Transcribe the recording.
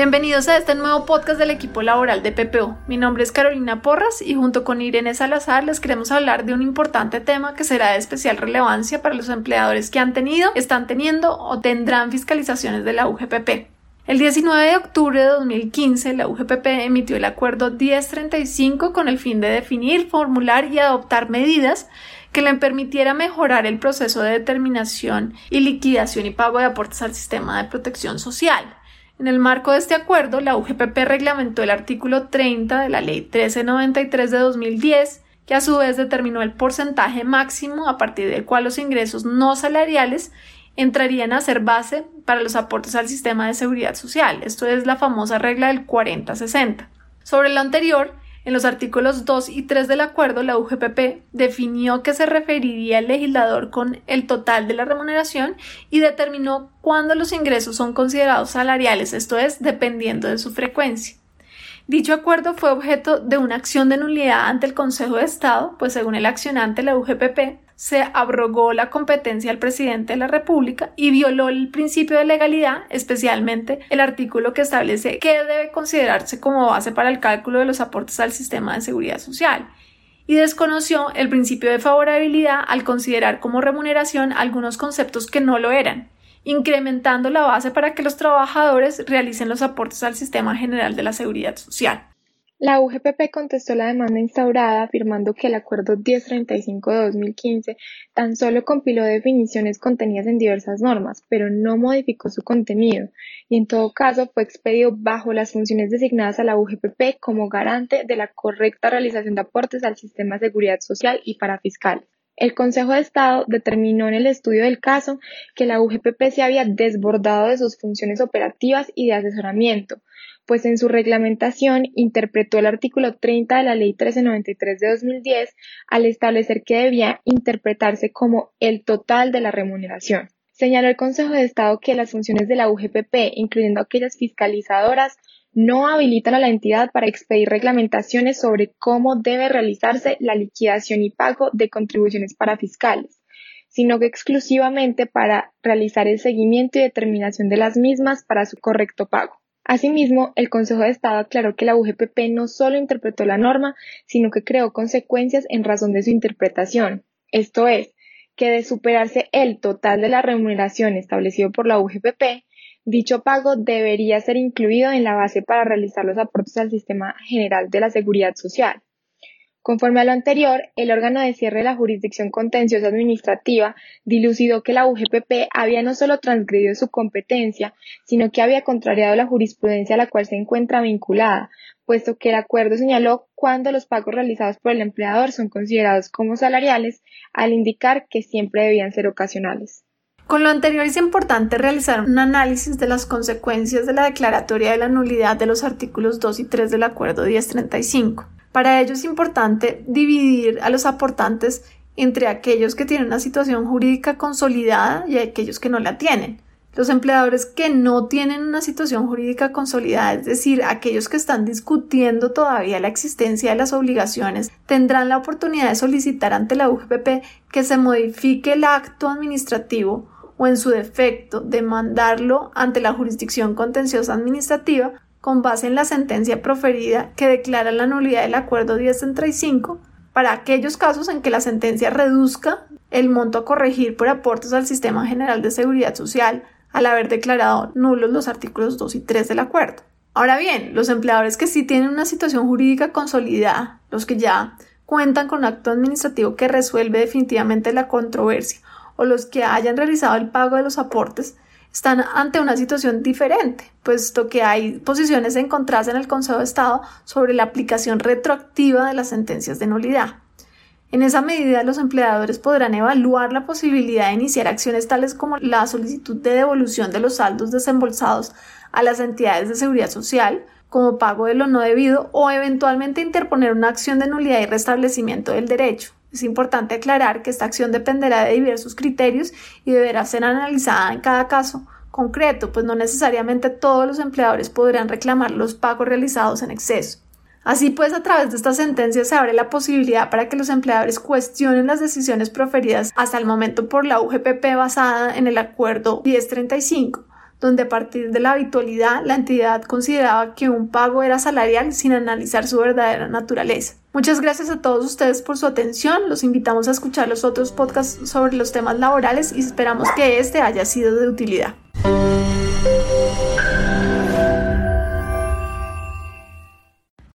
Bienvenidos a este nuevo podcast del equipo laboral de PPO. Mi nombre es Carolina Porras y junto con Irene Salazar les queremos hablar de un importante tema que será de especial relevancia para los empleadores que han tenido, están teniendo o tendrán fiscalizaciones de la UGPP. El 19 de octubre de 2015, la UGPP emitió el acuerdo 1035 con el fin de definir, formular y adoptar medidas que le permitiera mejorar el proceso de determinación y liquidación y pago de aportes al sistema de protección social. En el marco de este acuerdo, la UGPP reglamentó el artículo 30 de la Ley 1393 de 2010, que a su vez determinó el porcentaje máximo a partir del cual los ingresos no salariales entrarían a ser base para los aportes al sistema de seguridad social. Esto es la famosa regla del 40-60. Sobre lo anterior, en los artículos 2 y 3 del acuerdo, la UGPP definió que se referiría el legislador con el total de la remuneración y determinó cuándo los ingresos son considerados salariales, esto es, dependiendo de su frecuencia. Dicho acuerdo fue objeto de una acción de nulidad ante el Consejo de Estado, pues según el accionante, la UGPP se abrogó la competencia del presidente de la República y violó el principio de legalidad, especialmente el artículo que establece qué debe considerarse como base para el cálculo de los aportes al sistema de seguridad social y desconoció el principio de favorabilidad al considerar como remuneración algunos conceptos que no lo eran, incrementando la base para que los trabajadores realicen los aportes al sistema general de la seguridad social. La UGPP contestó la demanda instaurada afirmando que el Acuerdo 1035 de 2015 tan solo compiló definiciones contenidas en diversas normas, pero no modificó su contenido, y en todo caso fue expedido bajo las funciones designadas a la UGPP como garante de la correcta realización de aportes al sistema de seguridad social y para fiscales. El Consejo de Estado determinó en el estudio del caso que la UGPP se había desbordado de sus funciones operativas y de asesoramiento, pues en su reglamentación interpretó el artículo 30 de la Ley 1393 de 2010 al establecer que debía interpretarse como el total de la remuneración. Señaló el Consejo de Estado que las funciones de la UGPP, incluyendo aquellas fiscalizadoras, no habilitan a la entidad para expedir reglamentaciones sobre cómo debe realizarse la liquidación y pago de contribuciones para fiscales, sino que exclusivamente para realizar el seguimiento y determinación de las mismas para su correcto pago. Asimismo, el Consejo de Estado aclaró que la UGPP no solo interpretó la norma, sino que creó consecuencias en razón de su interpretación. Esto es, que de superarse el total de la remuneración establecido por la UGPP, dicho pago debería ser incluido en la base para realizar los aportes al sistema general de la seguridad social. Conforme a lo anterior, el órgano de cierre de la jurisdicción contenciosa administrativa dilucidó que la UGPP había no solo transgredido su competencia, sino que había contrariado la jurisprudencia a la cual se encuentra vinculada, puesto que el acuerdo señaló cuándo los pagos realizados por el empleador son considerados como salariales, al indicar que siempre debían ser ocasionales. Con lo anterior es importante realizar un análisis de las consecuencias de la declaratoria de la nulidad de los artículos 2 y 3 del Acuerdo 1035. Para ello es importante dividir a los aportantes entre aquellos que tienen una situación jurídica consolidada y aquellos que no la tienen. Los empleadores que no tienen una situación jurídica consolidada, es decir, aquellos que están discutiendo todavía la existencia de las obligaciones, tendrán la oportunidad de solicitar ante la UGPP que se modifique el acto administrativo o en su defecto demandarlo ante la jurisdicción contenciosa administrativa con base en la sentencia proferida que declara la nulidad del acuerdo 1035 para aquellos casos en que la sentencia reduzca el monto a corregir por aportes al Sistema General de Seguridad Social al haber declarado nulos los artículos 2 y 3 del acuerdo. Ahora bien, los empleadores que sí tienen una situación jurídica consolidada, los que ya cuentan con acto administrativo que resuelve definitivamente la controversia o los que hayan realizado el pago de los aportes, están ante una situación diferente, puesto que hay posiciones encontradas en el Consejo de Estado sobre la aplicación retroactiva de las sentencias de nulidad. En esa medida, los empleadores podrán evaluar la posibilidad de iniciar acciones tales como la solicitud de devolución de los saldos desembolsados a las entidades de seguridad social como pago de lo no debido o eventualmente interponer una acción de nulidad y restablecimiento del derecho. Es importante aclarar que esta acción dependerá de diversos criterios y deberá ser analizada en cada caso concreto, pues no necesariamente todos los empleadores podrán reclamar los pagos realizados en exceso. Así pues, a través de esta sentencia se abre la posibilidad para que los empleadores cuestionen las decisiones proferidas hasta el momento por la UGPP basada en el Acuerdo 1035, donde a partir de la habitualidad la entidad consideraba que un pago era salarial sin analizar su verdadera naturaleza. Muchas gracias a todos ustedes por su atención. Los invitamos a escuchar los otros podcasts sobre los temas laborales y esperamos que este haya sido de utilidad.